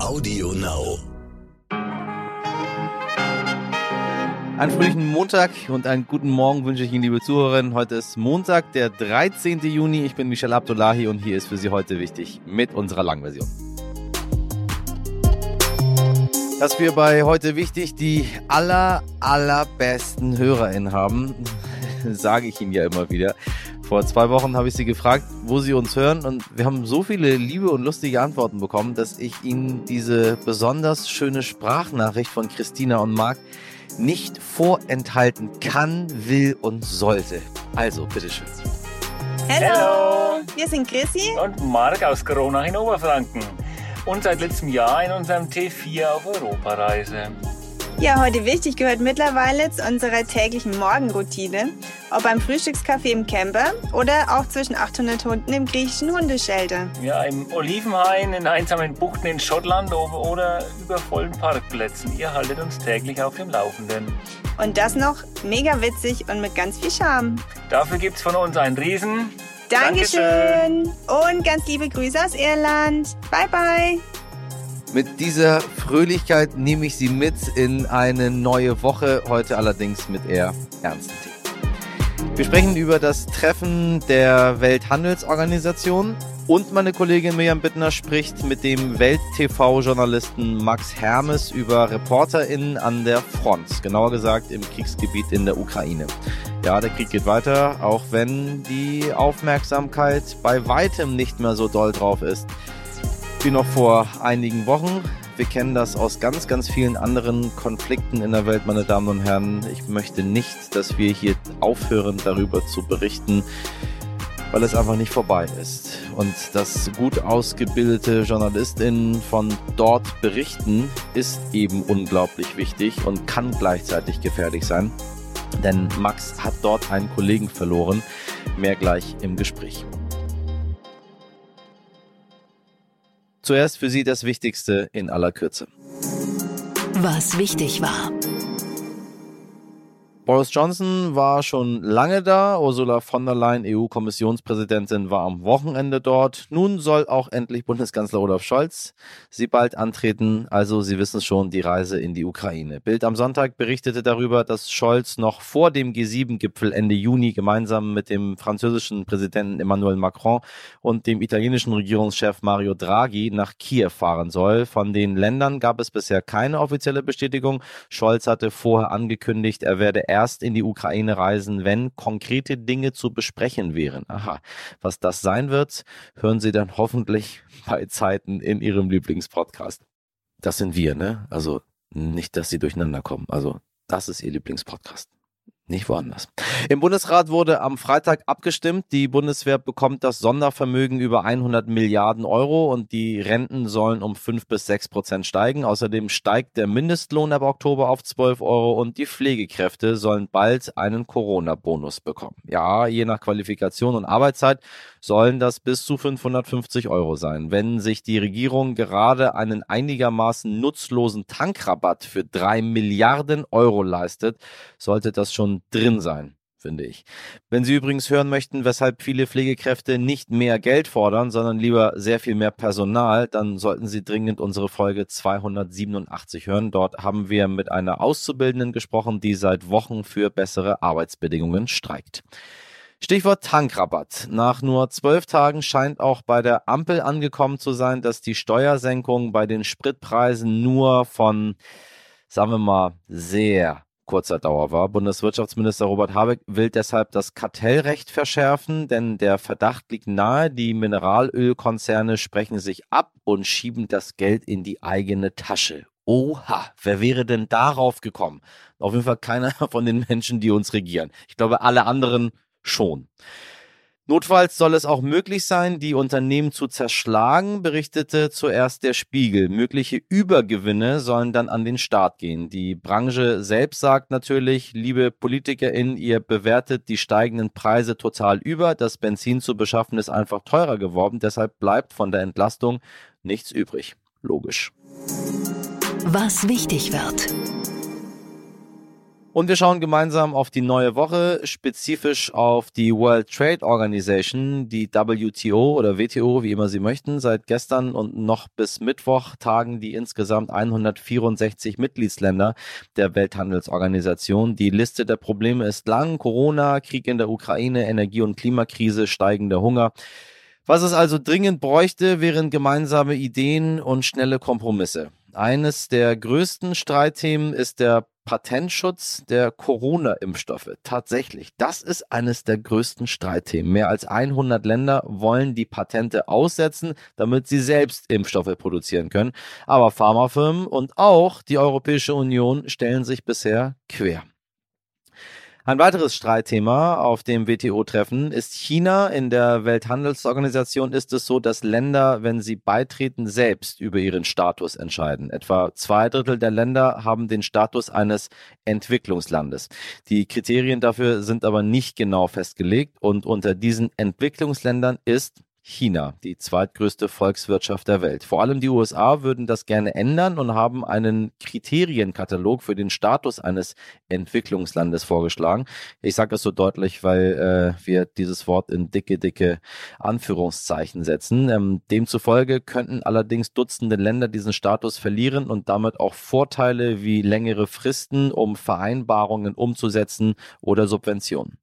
Audio Now. Einen fröhlichen Montag und einen guten Morgen wünsche ich Ihnen, liebe Zuhörerinnen. Heute ist Montag, der 13. Juni. Ich bin Michel Abdullahi und hier ist für Sie heute wichtig mit unserer Langversion. Dass wir bei heute wichtig die aller, allerbesten HörerInnen haben, sage ich Ihnen ja immer wieder. Vor zwei Wochen habe ich Sie gefragt, wo Sie uns hören und wir haben so viele liebe und lustige Antworten bekommen, dass ich Ihnen diese besonders schöne Sprachnachricht von Christina und Marc nicht vorenthalten kann, will und sollte. Also, bitteschön. Hallo, wir sind Chrissy. und Marc aus Corona in Oberfranken und seit letztem Jahr in unserem T4 auf Europareise. Ja, heute wichtig gehört mittlerweile zu unserer täglichen Morgenroutine. Ob beim Frühstückskaffee im Camper oder auch zwischen 800 Hunden im griechischen Hundeshelter. Ja, im Olivenhain, in einsamen Buchten in Schottland oder über vollen Parkplätzen. Ihr haltet uns täglich auf dem Laufenden. Und das noch mega witzig und mit ganz viel Charme. Dafür gibt's von uns einen Riesen. Dankeschön. Und ganz liebe Grüße aus Irland. Bye, bye. Mit dieser Fröhlichkeit nehme ich Sie mit in eine neue Woche, heute allerdings mit eher ernsten Themen. Wir sprechen über das Treffen der Welthandelsorganisation und meine Kollegin Mirjam Bittner spricht mit dem Welt-TV-Journalisten Max Hermes über ReporterInnen an der Front, genauer gesagt im Kriegsgebiet in der Ukraine. Ja, der Krieg geht weiter, auch wenn die Aufmerksamkeit bei weitem nicht mehr so doll drauf ist wie noch vor einigen Wochen. Wir kennen das aus ganz, ganz vielen anderen Konflikten in der Welt, meine Damen und Herren. Ich möchte nicht, dass wir hier aufhören, darüber zu berichten, weil es einfach nicht vorbei ist. Und dass gut ausgebildete JournalistInnen von dort berichten, ist eben unglaublich wichtig und kann gleichzeitig gefährlich sein. Denn Max hat dort einen Kollegen verloren. Mehr gleich im Gespräch. Zuerst für Sie das Wichtigste in aller Kürze. Was wichtig war. Boris Johnson war schon lange da. Ursula von der Leyen, EU-Kommissionspräsidentin, war am Wochenende dort. Nun soll auch endlich Bundeskanzler Olaf Scholz sie bald antreten. Also, Sie wissen schon, die Reise in die Ukraine. Bild am Sonntag berichtete darüber, dass Scholz noch vor dem G7-Gipfel Ende Juni gemeinsam mit dem französischen Präsidenten Emmanuel Macron und dem italienischen Regierungschef Mario Draghi nach Kiew fahren soll. Von den Ländern gab es bisher keine offizielle Bestätigung. Scholz hatte vorher angekündigt, er werde in die Ukraine reisen, wenn konkrete Dinge zu besprechen wären. Aha, was das sein wird, hören Sie dann hoffentlich bei Zeiten in Ihrem Lieblingspodcast. Das sind wir, ne? Also nicht, dass Sie durcheinander kommen. Also das ist Ihr Lieblingspodcast. Nicht woanders. Im Bundesrat wurde am Freitag abgestimmt. Die Bundeswehr bekommt das Sondervermögen über 100 Milliarden Euro und die Renten sollen um 5 bis 6 Prozent steigen. Außerdem steigt der Mindestlohn ab Oktober auf 12 Euro und die Pflegekräfte sollen bald einen Corona-Bonus bekommen. Ja, je nach Qualifikation und Arbeitszeit sollen das bis zu 550 Euro sein. Wenn sich die Regierung gerade einen einigermaßen nutzlosen Tankrabatt für 3 Milliarden Euro leistet, sollte das schon drin sein finde ich. Wenn Sie übrigens hören möchten, weshalb viele Pflegekräfte nicht mehr Geld fordern, sondern lieber sehr viel mehr Personal, dann sollten Sie dringend unsere Folge 287 hören. Dort haben wir mit einer Auszubildenden gesprochen, die seit Wochen für bessere Arbeitsbedingungen streikt. Stichwort Tankrabatt. Nach nur zwölf Tagen scheint auch bei der Ampel angekommen zu sein, dass die Steuersenkung bei den Spritpreisen nur von, sagen wir mal, sehr kurzer Dauer war. Bundeswirtschaftsminister Robert Habeck will deshalb das Kartellrecht verschärfen, denn der Verdacht liegt nahe, die Mineralölkonzerne sprechen sich ab und schieben das Geld in die eigene Tasche. Oha, wer wäre denn darauf gekommen? Auf jeden Fall keiner von den Menschen, die uns regieren. Ich glaube, alle anderen schon. Notfalls soll es auch möglich sein, die Unternehmen zu zerschlagen, berichtete zuerst der Spiegel. Mögliche Übergewinne sollen dann an den Staat gehen. Die Branche selbst sagt natürlich, liebe PolitikerInnen, ihr bewertet die steigenden Preise total über. Das Benzin zu beschaffen ist einfach teurer geworden. Deshalb bleibt von der Entlastung nichts übrig. Logisch. Was wichtig wird. Und wir schauen gemeinsam auf die neue Woche, spezifisch auf die World Trade Organization, die WTO oder WTO, wie immer Sie möchten. Seit gestern und noch bis Mittwoch tagen die insgesamt 164 Mitgliedsländer der Welthandelsorganisation. Die Liste der Probleme ist lang. Corona, Krieg in der Ukraine, Energie- und Klimakrise, steigender Hunger. Was es also dringend bräuchte, wären gemeinsame Ideen und schnelle Kompromisse. Eines der größten Streitthemen ist der Patentschutz der Corona-Impfstoffe. Tatsächlich, das ist eines der größten Streitthemen. Mehr als 100 Länder wollen die Patente aussetzen, damit sie selbst Impfstoffe produzieren können. Aber Pharmafirmen und auch die Europäische Union stellen sich bisher quer. Ein weiteres Streitthema auf dem WTO-Treffen ist China. In der Welthandelsorganisation ist es so, dass Länder, wenn sie beitreten, selbst über ihren Status entscheiden. Etwa zwei Drittel der Länder haben den Status eines Entwicklungslandes. Die Kriterien dafür sind aber nicht genau festgelegt und unter diesen Entwicklungsländern ist China, die zweitgrößte Volkswirtschaft der Welt. Vor allem die USA würden das gerne ändern und haben einen Kriterienkatalog für den Status eines Entwicklungslandes vorgeschlagen. Ich sage das so deutlich, weil äh, wir dieses Wort in dicke, dicke Anführungszeichen setzen. Ähm, demzufolge könnten allerdings Dutzende Länder diesen Status verlieren und damit auch Vorteile wie längere Fristen, um Vereinbarungen umzusetzen oder Subventionen.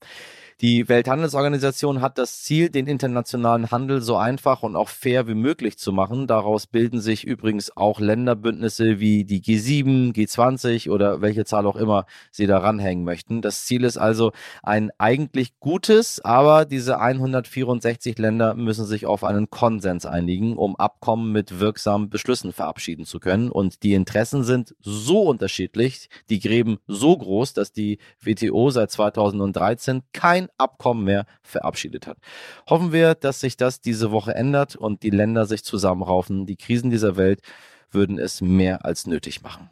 Die Welthandelsorganisation hat das Ziel, den internationalen Handel so einfach und auch fair wie möglich zu machen. Daraus bilden sich übrigens auch Länderbündnisse wie die G7, G20 oder welche Zahl auch immer sie da ranhängen möchten. Das Ziel ist also ein eigentlich gutes, aber diese 164 Länder müssen sich auf einen Konsens einigen, um Abkommen mit wirksamen Beschlüssen verabschieden zu können. Und die Interessen sind so unterschiedlich, die Gräben so groß, dass die WTO seit 2013 kein kein Abkommen mehr verabschiedet hat. Hoffen wir, dass sich das diese Woche ändert und die Länder sich zusammenraufen. Die Krisen dieser Welt würden es mehr als nötig machen.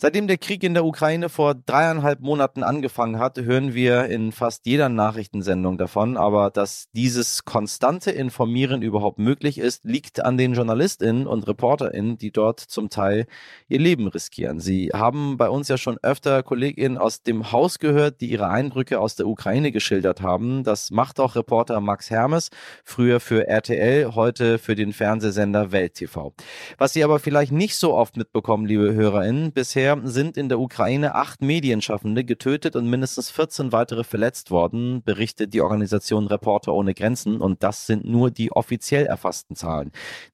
Seitdem der Krieg in der Ukraine vor dreieinhalb Monaten angefangen hat, hören wir in fast jeder Nachrichtensendung davon. Aber dass dieses konstante Informieren überhaupt möglich ist, liegt an den JournalistInnen und ReporterInnen, die dort zum Teil ihr Leben riskieren. Sie haben bei uns ja schon öfter KollegInnen aus dem Haus gehört, die ihre Eindrücke aus der Ukraine geschildert haben. Das macht auch Reporter Max Hermes, früher für RTL, heute für den Fernsehsender Welt TV. Was Sie aber vielleicht nicht so oft mitbekommen, liebe HörerInnen, bisher Bisher sind in der Ukraine acht Medienschaffende getötet und mindestens 14 weitere verletzt worden, berichtet die Organisation Reporter ohne Grenzen. Und das sind nur die offiziell erfassten Zahlen.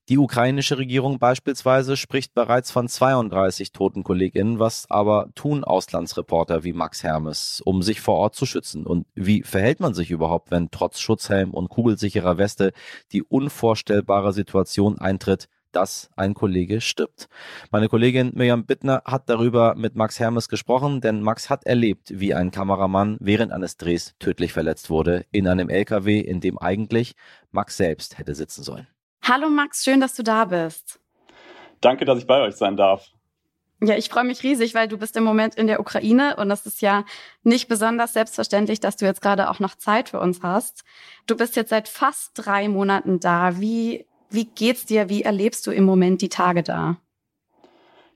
Die ukrainische Regierung beispielsweise spricht bereits von 32 toten KollegInnen. Was aber tun Auslandsreporter wie Max Hermes, um sich vor Ort zu schützen? Und wie verhält man sich überhaupt, wenn trotz Schutzhelm und kugelsicherer Weste die unvorstellbare Situation eintritt, dass ein Kollege stirbt. Meine Kollegin Mirjam Bittner hat darüber mit Max Hermes gesprochen, denn Max hat erlebt, wie ein Kameramann während eines Drehs tödlich verletzt wurde in einem LKW, in dem eigentlich Max selbst hätte sitzen sollen. Hallo Max, schön, dass du da bist. Danke, dass ich bei euch sein darf. Ja, ich freue mich riesig, weil du bist im Moment in der Ukraine und es ist ja nicht besonders selbstverständlich, dass du jetzt gerade auch noch Zeit für uns hast. Du bist jetzt seit fast drei Monaten da. Wie wie geht's dir? Wie erlebst du im Moment die Tage da?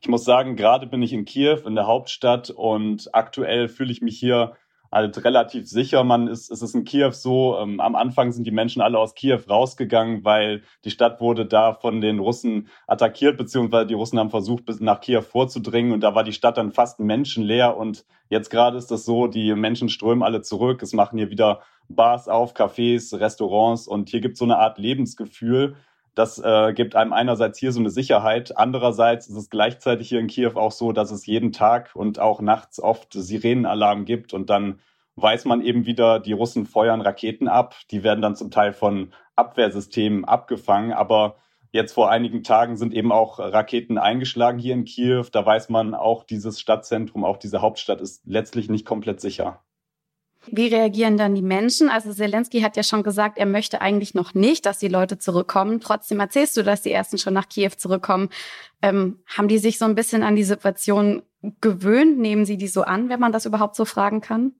Ich muss sagen, gerade bin ich in Kiew, in der Hauptstadt und aktuell fühle ich mich hier halt relativ sicher. Man ist, es ist in Kiew so, ähm, am Anfang sind die Menschen alle aus Kiew rausgegangen, weil die Stadt wurde da von den Russen attackiert, beziehungsweise die Russen haben versucht, bis nach Kiew vorzudringen und da war die Stadt dann fast menschenleer und jetzt gerade ist das so, die Menschen strömen alle zurück, es machen hier wieder Bars auf, Cafés, Restaurants und hier gibt es so eine Art Lebensgefühl, das äh, gibt einem einerseits hier so eine Sicherheit, andererseits ist es gleichzeitig hier in Kiew auch so, dass es jeden Tag und auch nachts oft Sirenenalarm gibt und dann weiß man eben wieder, die Russen feuern Raketen ab, die werden dann zum Teil von Abwehrsystemen abgefangen, aber jetzt vor einigen Tagen sind eben auch Raketen eingeschlagen hier in Kiew, da weiß man auch, dieses Stadtzentrum, auch diese Hauptstadt ist letztlich nicht komplett sicher. Wie reagieren dann die Menschen? Also Zelensky hat ja schon gesagt, er möchte eigentlich noch nicht, dass die Leute zurückkommen. Trotzdem erzählst du, dass die ersten schon nach Kiew zurückkommen. Ähm, haben die sich so ein bisschen an die Situation gewöhnt? Nehmen sie die so an, wenn man das überhaupt so fragen kann?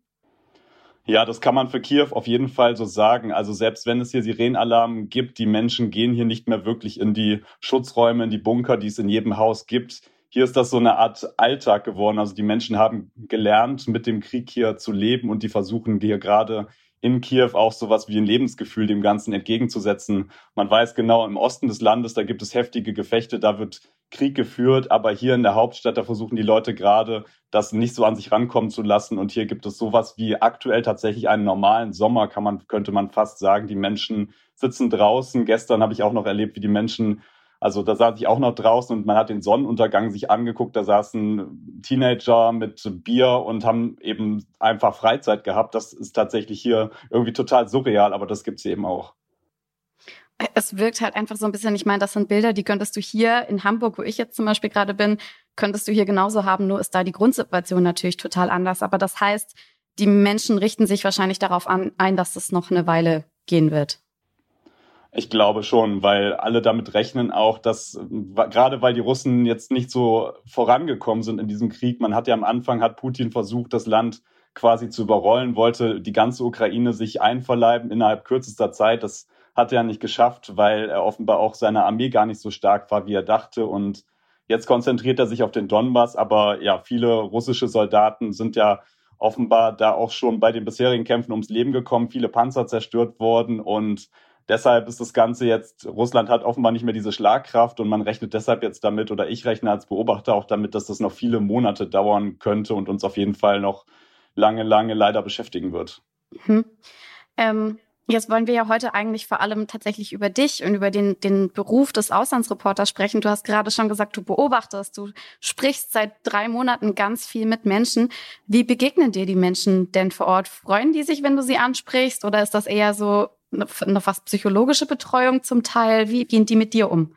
Ja, das kann man für Kiew auf jeden Fall so sagen. Also selbst wenn es hier Sirenenalarm gibt, die Menschen gehen hier nicht mehr wirklich in die Schutzräume, in die Bunker, die es in jedem Haus gibt. Hier ist das so eine Art Alltag geworden. Also die Menschen haben gelernt, mit dem Krieg hier zu leben und die versuchen hier gerade in Kiew auch sowas wie ein Lebensgefühl dem Ganzen entgegenzusetzen. Man weiß genau, im Osten des Landes, da gibt es heftige Gefechte, da wird Krieg geführt, aber hier in der Hauptstadt, da versuchen die Leute gerade, das nicht so an sich rankommen zu lassen. Und hier gibt es sowas wie aktuell tatsächlich einen normalen Sommer, kann man, könnte man fast sagen. Die Menschen sitzen draußen. Gestern habe ich auch noch erlebt, wie die Menschen also da saß ich auch noch draußen und man hat den Sonnenuntergang sich angeguckt. Da saßen Teenager mit Bier und haben eben einfach Freizeit gehabt. Das ist tatsächlich hier irgendwie total surreal, aber das gibt's eben auch. Es wirkt halt einfach so ein bisschen, ich meine, das sind Bilder, die könntest du hier in Hamburg, wo ich jetzt zum Beispiel gerade bin, könntest du hier genauso haben, nur ist da die Grundsituation natürlich total anders. Aber das heißt, die Menschen richten sich wahrscheinlich darauf an, ein, dass es noch eine Weile gehen wird. Ich glaube schon, weil alle damit rechnen auch, dass gerade weil die Russen jetzt nicht so vorangekommen sind in diesem Krieg, man hat ja am Anfang, hat Putin versucht, das Land quasi zu überrollen, wollte die ganze Ukraine sich einverleiben innerhalb kürzester Zeit. Das hat er nicht geschafft, weil er offenbar auch seine Armee gar nicht so stark war, wie er dachte. Und jetzt konzentriert er sich auf den Donbass. Aber ja, viele russische Soldaten sind ja offenbar da auch schon bei den bisherigen Kämpfen ums Leben gekommen, viele Panzer zerstört worden und Deshalb ist das Ganze jetzt, Russland hat offenbar nicht mehr diese Schlagkraft und man rechnet deshalb jetzt damit, oder ich rechne als Beobachter auch damit, dass das noch viele Monate dauern könnte und uns auf jeden Fall noch lange, lange leider beschäftigen wird. Mhm. Ähm, jetzt wollen wir ja heute eigentlich vor allem tatsächlich über dich und über den, den Beruf des Auslandsreporters sprechen. Du hast gerade schon gesagt, du beobachtest, du sprichst seit drei Monaten ganz viel mit Menschen. Wie begegnen dir die Menschen denn vor Ort? Freuen die sich, wenn du sie ansprichst oder ist das eher so, eine fast psychologische Betreuung zum Teil. Wie gehen die mit dir um?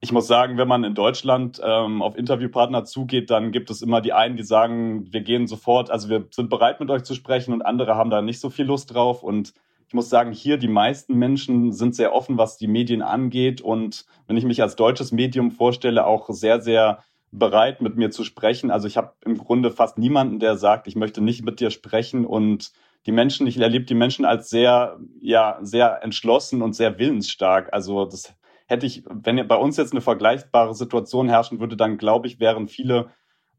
Ich muss sagen, wenn man in Deutschland ähm, auf Interviewpartner zugeht, dann gibt es immer die einen, die sagen, wir gehen sofort, also wir sind bereit mit euch zu sprechen und andere haben da nicht so viel Lust drauf. Und ich muss sagen, hier die meisten Menschen sind sehr offen, was die Medien angeht. Und wenn ich mich als deutsches Medium vorstelle, auch sehr, sehr bereit, mit mir zu sprechen. Also ich habe im Grunde fast niemanden, der sagt, ich möchte nicht mit dir sprechen und die Menschen, ich erlebe die Menschen als sehr, ja, sehr entschlossen und sehr willensstark. Also das hätte ich, wenn bei uns jetzt eine vergleichbare Situation herrschen würde, dann glaube ich, wären viele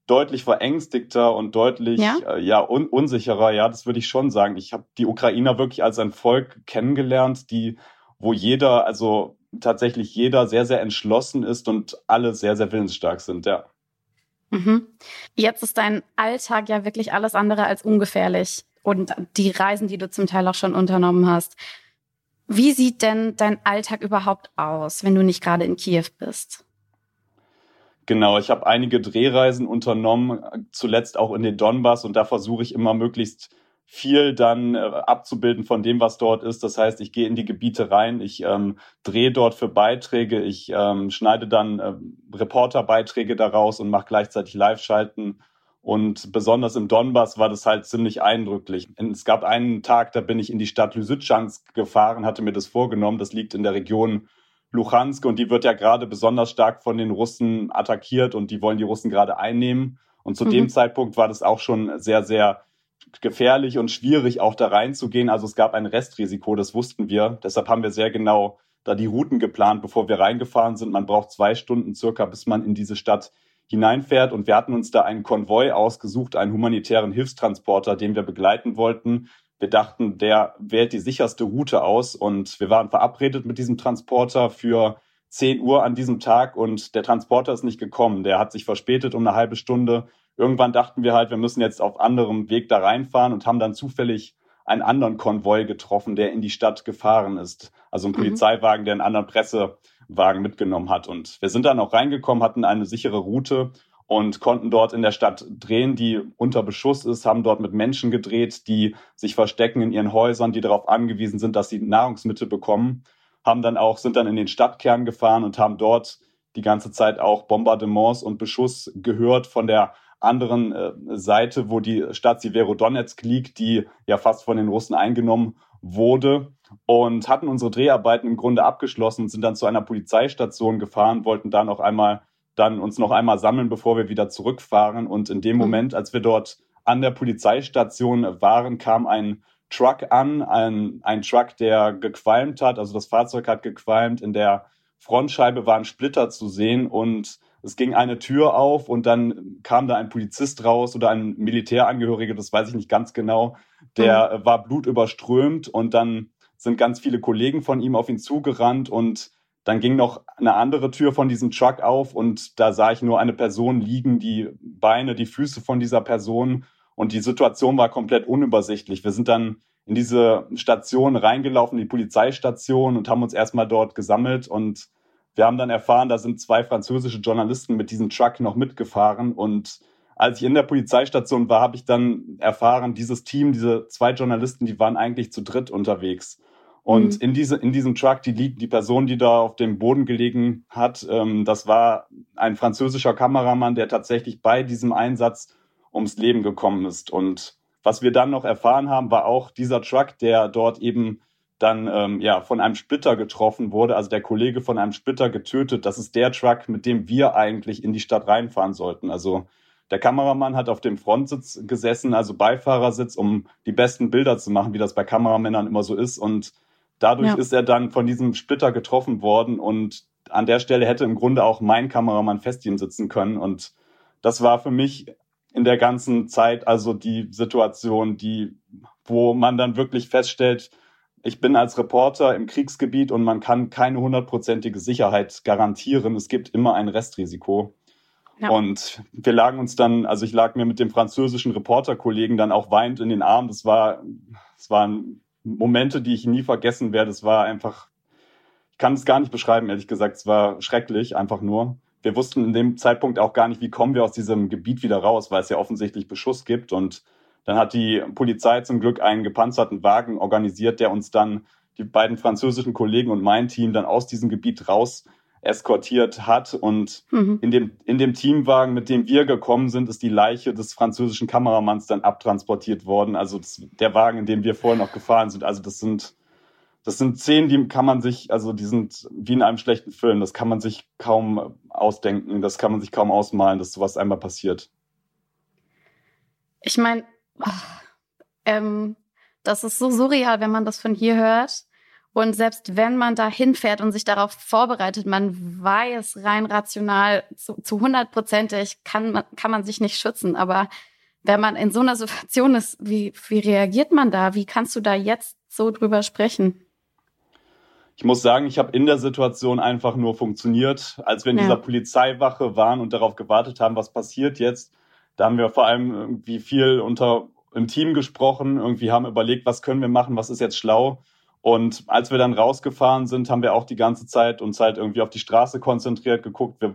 deutlich verängstigter und deutlich ja, äh, ja un unsicherer. Ja, das würde ich schon sagen. Ich habe die Ukrainer wirklich als ein Volk kennengelernt, die, wo jeder, also tatsächlich jeder sehr, sehr entschlossen ist und alle sehr, sehr willensstark sind, ja. Mhm. Jetzt ist dein Alltag ja wirklich alles andere als ungefährlich und die Reisen, die du zum Teil auch schon unternommen hast. Wie sieht denn dein Alltag überhaupt aus, wenn du nicht gerade in Kiew bist? Genau, ich habe einige Drehreisen unternommen, zuletzt auch in den Donbass und da versuche ich immer möglichst viel dann äh, abzubilden von dem, was dort ist. Das heißt, ich gehe in die Gebiete rein, ich ähm, drehe dort für Beiträge, ich ähm, schneide dann äh, Reporterbeiträge daraus und mache gleichzeitig Live-Schalten und besonders im Donbass war das halt ziemlich eindrücklich. Es gab einen Tag, da bin ich in die Stadt Lysychansk gefahren, hatte mir das vorgenommen. Das liegt in der Region Luhansk und die wird ja gerade besonders stark von den Russen attackiert und die wollen die Russen gerade einnehmen. Und zu mhm. dem Zeitpunkt war das auch schon sehr, sehr gefährlich und schwierig, auch da reinzugehen. Also es gab ein Restrisiko, das wussten wir. Deshalb haben wir sehr genau da die Routen geplant, bevor wir reingefahren sind. Man braucht zwei Stunden circa, bis man in diese Stadt hineinfährt. Und wir hatten uns da einen Konvoi ausgesucht, einen humanitären Hilfstransporter, den wir begleiten wollten. Wir dachten, der wählt die sicherste Route aus und wir waren verabredet mit diesem Transporter für 10 Uhr an diesem Tag und der Transporter ist nicht gekommen. Der hat sich verspätet um eine halbe Stunde. Irgendwann dachten wir halt, wir müssen jetzt auf anderem Weg da reinfahren und haben dann zufällig einen anderen Konvoi getroffen, der in die Stadt gefahren ist. Also ein mhm. Polizeiwagen, der einen anderen Presse Wagen mitgenommen hat. Und wir sind dann auch reingekommen, hatten eine sichere Route und konnten dort in der Stadt drehen, die unter Beschuss ist, haben dort mit Menschen gedreht, die sich verstecken in ihren Häusern, die darauf angewiesen sind, dass sie Nahrungsmittel bekommen, haben dann auch, sind dann in den Stadtkern gefahren und haben dort die ganze Zeit auch Bombardements und Beschuss gehört von der anderen äh, Seite, wo die Stadt Severodonetsk liegt, die ja fast von den Russen eingenommen wurde und hatten unsere Dreharbeiten im Grunde abgeschlossen und sind dann zu einer Polizeistation gefahren, wollten dann auch einmal dann uns noch einmal sammeln, bevor wir wieder zurückfahren. Und in dem mhm. Moment, als wir dort an der Polizeistation waren, kam ein Truck an, ein, ein Truck, der gequalmt hat, also das Fahrzeug hat gequalmt, in der Frontscheibe waren Splitter zu sehen und es ging eine Tür auf und dann kam da ein Polizist raus oder ein Militärangehöriger, das weiß ich nicht ganz genau, der mhm. war blutüberströmt und dann sind ganz viele Kollegen von ihm auf ihn zugerannt und dann ging noch eine andere Tür von diesem Truck auf und da sah ich nur eine Person liegen, die Beine, die Füße von dieser Person und die Situation war komplett unübersichtlich. Wir sind dann in diese Station reingelaufen, die Polizeistation und haben uns erstmal dort gesammelt und wir haben dann erfahren, da sind zwei französische Journalisten mit diesem Truck noch mitgefahren und als ich in der Polizeistation war, habe ich dann erfahren, dieses Team, diese zwei Journalisten, die waren eigentlich zu dritt unterwegs. Und mhm. in, diese, in diesem Truck, die, die Person, die da auf dem Boden gelegen hat, ähm, das war ein französischer Kameramann, der tatsächlich bei diesem Einsatz ums Leben gekommen ist. Und was wir dann noch erfahren haben, war auch dieser Truck, der dort eben dann ähm, ja von einem Splitter getroffen wurde, also der Kollege von einem Splitter getötet. Das ist der Truck, mit dem wir eigentlich in die Stadt reinfahren sollten. Also der Kameramann hat auf dem Frontsitz gesessen, also Beifahrersitz, um die besten Bilder zu machen, wie das bei Kameramännern immer so ist. Und Dadurch ja. ist er dann von diesem Splitter getroffen worden und an der Stelle hätte im Grunde auch mein Kameramann Festien sitzen können. Und das war für mich in der ganzen Zeit also die Situation, die, wo man dann wirklich feststellt, ich bin als Reporter im Kriegsgebiet und man kann keine hundertprozentige Sicherheit garantieren. Es gibt immer ein Restrisiko. Ja. Und wir lagen uns dann, also ich lag mir mit dem französischen Reporterkollegen dann auch weinend in den Arm. Das war, das war ein Momente, die ich nie vergessen werde. Es war einfach, ich kann es gar nicht beschreiben, ehrlich gesagt. Es war schrecklich, einfach nur. Wir wussten in dem Zeitpunkt auch gar nicht, wie kommen wir aus diesem Gebiet wieder raus, weil es ja offensichtlich Beschuss gibt. Und dann hat die Polizei zum Glück einen gepanzerten Wagen organisiert, der uns dann die beiden französischen Kollegen und mein Team dann aus diesem Gebiet raus eskortiert hat. Und mhm. in, dem, in dem Teamwagen, mit dem wir gekommen sind, ist die Leiche des französischen Kameramanns dann abtransportiert worden. Also das, der Wagen, in dem wir vorher noch gefahren sind. Also das sind, das sind Szenen, die kann man sich, also die sind wie in einem schlechten Film. Das kann man sich kaum ausdenken. Das kann man sich kaum ausmalen, dass sowas einmal passiert. Ich meine, ähm, das ist so surreal, wenn man das von hier hört. Und selbst wenn man da hinfährt und sich darauf vorbereitet, man weiß rein rational zu, hundertprozentig, kann man, kann man sich nicht schützen. Aber wenn man in so einer Situation ist, wie, wie reagiert man da? Wie kannst du da jetzt so drüber sprechen? Ich muss sagen, ich habe in der Situation einfach nur funktioniert. Als wir in ja. dieser Polizeiwache waren und darauf gewartet haben, was passiert jetzt, da haben wir vor allem irgendwie viel unter im Team gesprochen, irgendwie haben überlegt, was können wir machen, was ist jetzt schlau. Und als wir dann rausgefahren sind, haben wir auch die ganze Zeit uns halt irgendwie auf die Straße konzentriert, geguckt, wir,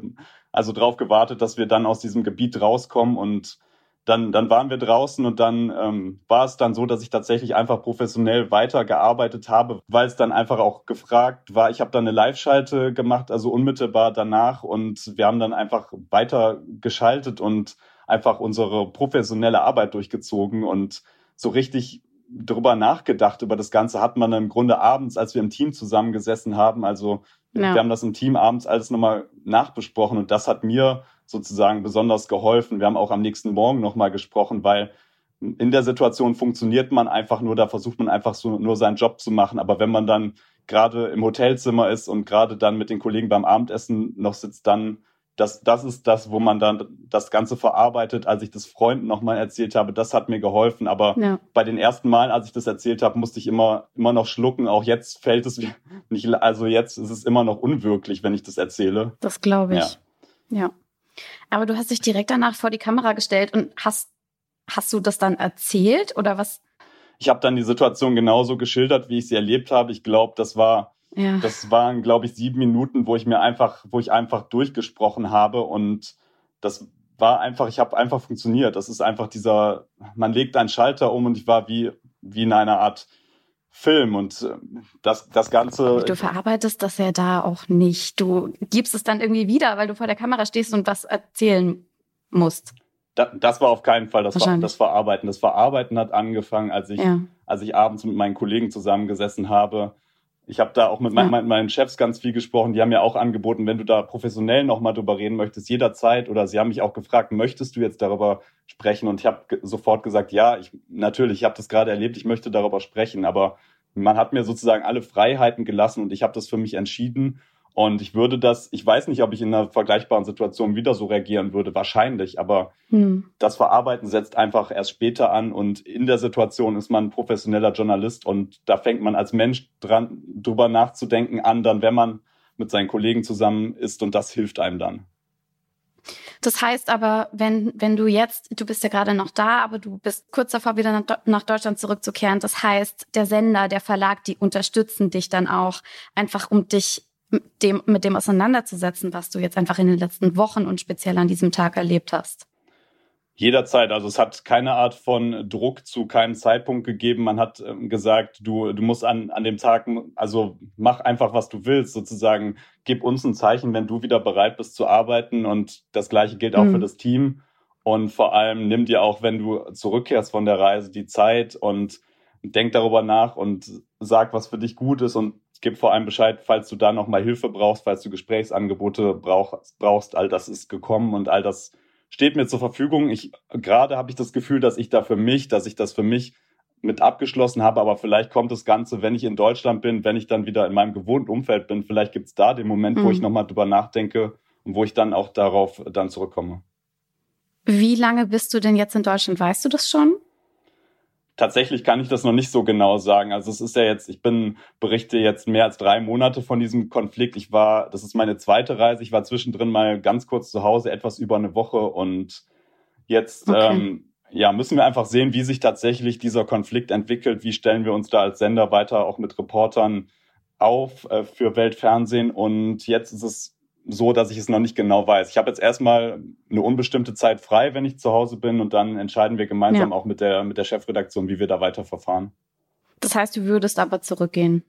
also drauf gewartet, dass wir dann aus diesem Gebiet rauskommen. Und dann, dann waren wir draußen und dann ähm, war es dann so, dass ich tatsächlich einfach professionell weitergearbeitet habe, weil es dann einfach auch gefragt war. Ich habe dann eine Live-Schalte gemacht, also unmittelbar danach. Und wir haben dann einfach weiter geschaltet und einfach unsere professionelle Arbeit durchgezogen. Und so richtig drüber nachgedacht über das Ganze hat man im Grunde abends, als wir im Team zusammengesessen haben. Also ja. wir haben das im Team abends alles nochmal nachbesprochen und das hat mir sozusagen besonders geholfen. Wir haben auch am nächsten Morgen nochmal gesprochen, weil in der Situation funktioniert man einfach nur, da versucht man einfach so nur seinen Job zu machen. Aber wenn man dann gerade im Hotelzimmer ist und gerade dann mit den Kollegen beim Abendessen noch sitzt, dann das, das ist das, wo man dann das Ganze verarbeitet. Als ich das Freunden nochmal erzählt habe, das hat mir geholfen. Aber ja. bei den ersten Malen, als ich das erzählt habe, musste ich immer, immer noch schlucken. Auch jetzt fällt es nicht, also jetzt ist es immer noch unwirklich, wenn ich das erzähle. Das glaube ich. Ja. ja. Aber du hast dich direkt danach vor die Kamera gestellt und hast, hast du das dann erzählt oder was? Ich habe dann die Situation genauso geschildert, wie ich sie erlebt habe. Ich glaube, das war ja. Das waren, glaube ich, sieben Minuten, wo ich mir einfach, wo ich einfach durchgesprochen habe und das war einfach, ich habe einfach funktioniert. Das ist einfach dieser, man legt einen Schalter um und ich war wie, wie in einer Art Film und äh, das, das Ganze. Du verarbeitest das ja da auch nicht. Du gibst es dann irgendwie wieder, weil du vor der Kamera stehst und was erzählen musst. Da, das war auf keinen Fall das, das Verarbeiten. Das Verarbeiten hat angefangen, als ich, ja. als ich abends mit meinen Kollegen zusammengesessen habe Ich habe da auch mit ja. meinen, meinen Chefs ganz viel gesprochen. Die haben mir auch angeboten, wenn du da professionell nochmal drüber reden möchtest, jederzeit. Oder sie haben mich auch gefragt, möchtest du jetzt darüber sprechen? Und ich habe sofort gesagt, ja, ich, natürlich, ich habe das gerade erlebt, ich möchte darüber sprechen. Aber man hat mir sozusagen alle Freiheiten gelassen und ich habe das für mich entschieden. Und ich würde das, ich weiß nicht, ob ich in einer vergleichbaren Situation wieder so reagieren würde, wahrscheinlich, aber hm. das Verarbeiten setzt einfach erst später an und in der Situation ist man professioneller Journalist und da fängt man als Mensch dran, drüber nachzudenken an, dann wenn man mit seinen Kollegen zusammen ist und das hilft einem dann. Das heißt aber, wenn, wenn du jetzt, du bist ja gerade noch da, aber du bist kurz davor, wieder nach, nach Deutschland zurückzukehren. Das heißt, der Sender, der Verlag, die unterstützen dich dann auch einfach, um dich dem, mit dem auseinanderzusetzen, was du jetzt einfach in den letzten Wochen und speziell an diesem Tag erlebt hast? Jederzeit. Also es hat keine Art von Druck zu keinem Zeitpunkt gegeben. Man hat ähm, gesagt, du, du musst an, an dem Tag, also mach einfach, was du willst, sozusagen. Gib uns ein Zeichen, wenn du wieder bereit bist zu arbeiten. Und das Gleiche gilt auch mhm. für das Team. Und vor allem nimm dir auch, wenn du zurückkehrst von der Reise, die Zeit und denk darüber nach und sag, was für dich gut ist und gib vor allem Bescheid, falls du da nochmal Hilfe brauchst, falls du Gesprächsangebote brauchst, brauchst. All das ist gekommen und all das steht mir zur Verfügung. Ich, gerade habe ich das Gefühl, dass ich da für mich, dass ich das für mich mit abgeschlossen habe, aber vielleicht kommt das Ganze, wenn ich in Deutschland bin, wenn ich dann wieder in meinem gewohnten Umfeld bin, vielleicht gibt es da den Moment, mhm. wo ich nochmal drüber nachdenke und wo ich dann auch darauf dann zurückkomme. Wie lange bist du denn jetzt in Deutschland? Weißt du das schon? Tatsächlich kann ich das noch nicht so genau sagen. Also es ist ja jetzt, ich bin, berichte jetzt mehr als drei Monate von diesem Konflikt. Ich war, das ist meine zweite Reise. Ich war zwischendrin mal ganz kurz zu Hause, etwas über eine Woche und jetzt, okay. ähm, ja, müssen wir einfach sehen, wie sich tatsächlich dieser Konflikt entwickelt. Wie stellen wir uns da als Sender weiter auch mit Reportern auf äh, für Weltfernsehen? Und jetzt ist es so, dass ich es noch nicht genau weiß. Ich habe jetzt erstmal eine unbestimmte Zeit frei, wenn ich zu Hause bin und dann entscheiden wir gemeinsam ja. auch mit der, mit der Chefredaktion, wie wir da weiter verfahren. Das heißt, du würdest aber zurückgehen?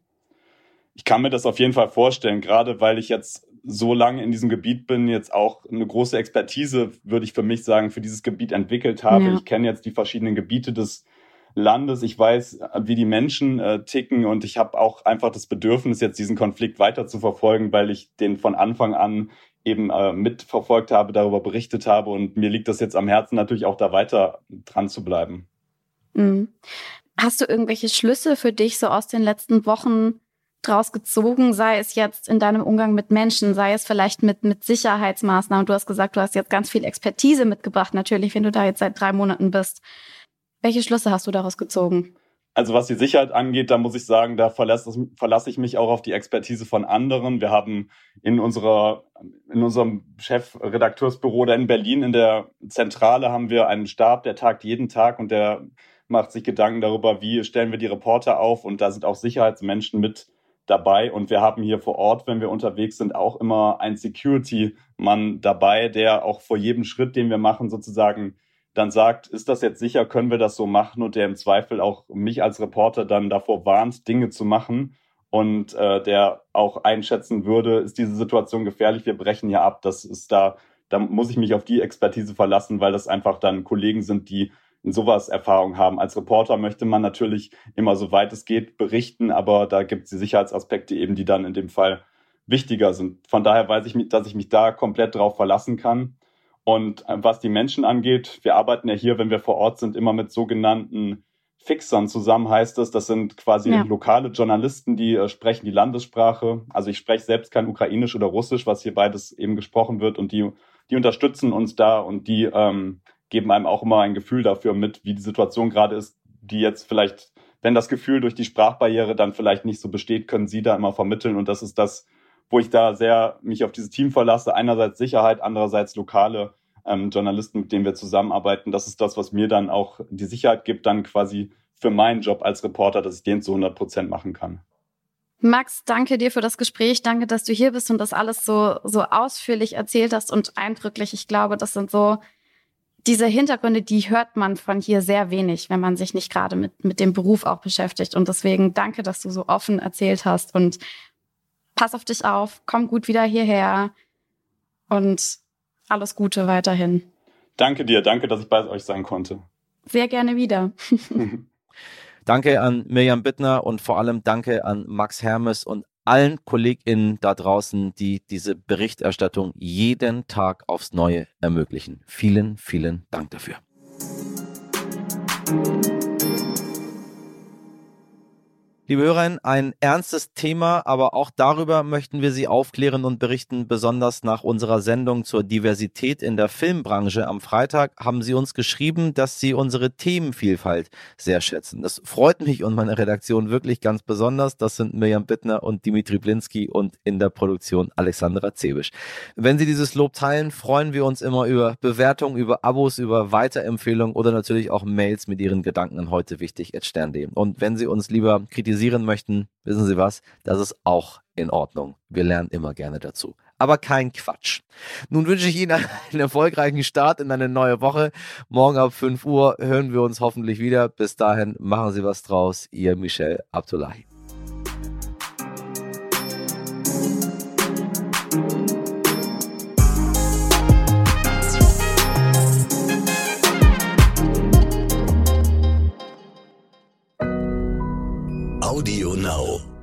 Ich kann mir das auf jeden Fall vorstellen, gerade weil ich jetzt so lange in diesem Gebiet bin, jetzt auch eine große Expertise, würde ich für mich sagen, für dieses Gebiet entwickelt habe. Ja. Ich kenne jetzt die verschiedenen Gebiete des Landes. Ich weiß, wie die Menschen äh, ticken und ich habe auch einfach das Bedürfnis, jetzt diesen Konflikt weiter zu verfolgen, weil ich den von Anfang an eben äh, mitverfolgt habe, darüber berichtet habe und mir liegt das jetzt am Herzen, natürlich auch da weiter dran zu bleiben. Mhm. Hast du irgendwelche Schlüsse für dich so aus den letzten Wochen draus gezogen, sei es jetzt in deinem Umgang mit Menschen, sei es vielleicht mit, mit Sicherheitsmaßnahmen? Du hast gesagt, du hast jetzt ganz viel Expertise mitgebracht, natürlich, wenn du da jetzt seit drei Monaten bist. Welche Schlüsse hast du daraus gezogen? Also was die Sicherheit angeht, da muss ich sagen, da verlasse, verlasse ich mich auch auf die Expertise von anderen. Wir haben in unserer, in unserem Chefredakteursbüro da in Berlin in der Zentrale haben wir einen Stab, der tagt jeden Tag und der macht sich Gedanken darüber, wie stellen wir die Reporter auf und da sind auch Sicherheitsmenschen mit dabei und wir haben hier vor Ort, wenn wir unterwegs sind, auch immer einen Security-Mann dabei, der auch vor jedem Schritt, den wir machen, sozusagen dann sagt, ist das jetzt sicher, können wir das so machen und der im Zweifel auch mich als Reporter dann davor warnt, Dinge zu machen und äh, der auch einschätzen würde, ist diese Situation gefährlich, wir brechen hier ab. Das ist da, da muss ich mich auf die Expertise verlassen, weil das einfach dann Kollegen sind, die in sowas Erfahrung haben. Als Reporter möchte man natürlich immer so weit es geht berichten, aber da gibt es die Sicherheitsaspekte eben, die dann in dem Fall wichtiger sind. Von daher weiß ich, dass ich mich da komplett drauf verlassen kann. Und äh, was die Menschen angeht, wir arbeiten ja hier, wenn wir vor Ort sind, immer mit sogenannten Fixern zusammen, heißt es. Das sind quasi ja. lokale Journalisten, die äh, sprechen die Landessprache. Also ich spreche selbst kein Ukrainisch oder Russisch, was hier beides eben gesprochen wird. Und die, die unterstützen uns da und die ähm, geben einem auch immer ein Gefühl dafür mit, wie die Situation gerade ist, die jetzt vielleicht, wenn das Gefühl durch die Sprachbarriere dann vielleicht nicht so besteht, können sie da immer vermitteln. Und das ist das, wo ich da sehr mich auf dieses Team verlasse. Einerseits Sicherheit, andererseits lokale ähm, Journalisten, mit denen wir zusammenarbeiten. Das ist das, was mir dann auch die Sicherheit gibt, dann quasi für meinen Job als Reporter, dass ich den zu 100 Prozent machen kann. Max, danke dir für das Gespräch. Danke, dass du hier bist und das alles so, so ausführlich erzählt hast und eindrücklich. Ich glaube, das sind so diese Hintergründe, die hört man von hier sehr wenig, wenn man sich nicht gerade mit, mit dem Beruf auch beschäftigt. Und deswegen danke, dass du so offen erzählt hast und pass auf dich auf, komm gut wieder hierher und alles Gute weiterhin. Danke dir, danke, dass ich bei euch sein konnte. Sehr gerne wieder. Danke an Mirjam Bittner und vor allem danke an Max Hermes und allen KollegInnen da draußen, die diese Berichterstattung jeden Tag aufs Neue ermöglichen. Vielen, vielen Dank dafür. Liebe Hörerinnen, ein ernstes Thema, aber auch darüber möchten wir Sie aufklären und berichten. Besonders nach unserer Sendung zur Diversität in der Filmbranche am Freitag haben Sie uns geschrieben, dass Sie unsere Themenvielfalt sehr schätzen. Das freut mich und meine Redaktion wirklich ganz besonders. Das sind Mirjam Bittner und Dimitri Blinski und in der Produktion Alexandra Zebisch. Wenn Sie dieses Lob teilen, freuen wir uns immer über Bewertungen, über Abos, über Weiterempfehlungen oder natürlich auch Mails mit Ihren Gedanken an heute wichtig Stern.de. Und wenn Sie uns lieber kritisieren, kritisieren möchten, wissen Sie was, das ist auch in Ordnung. Wir lernen immer gerne dazu. Aber kein Quatsch. Nun wünsche ich Ihnen einen erfolgreichen Start in eine neue Woche. Morgen ab 5 Uhr hören wir uns hoffentlich wieder. Bis dahin machen Sie was draus. Ihr Michel Abdullahi. Audio Now.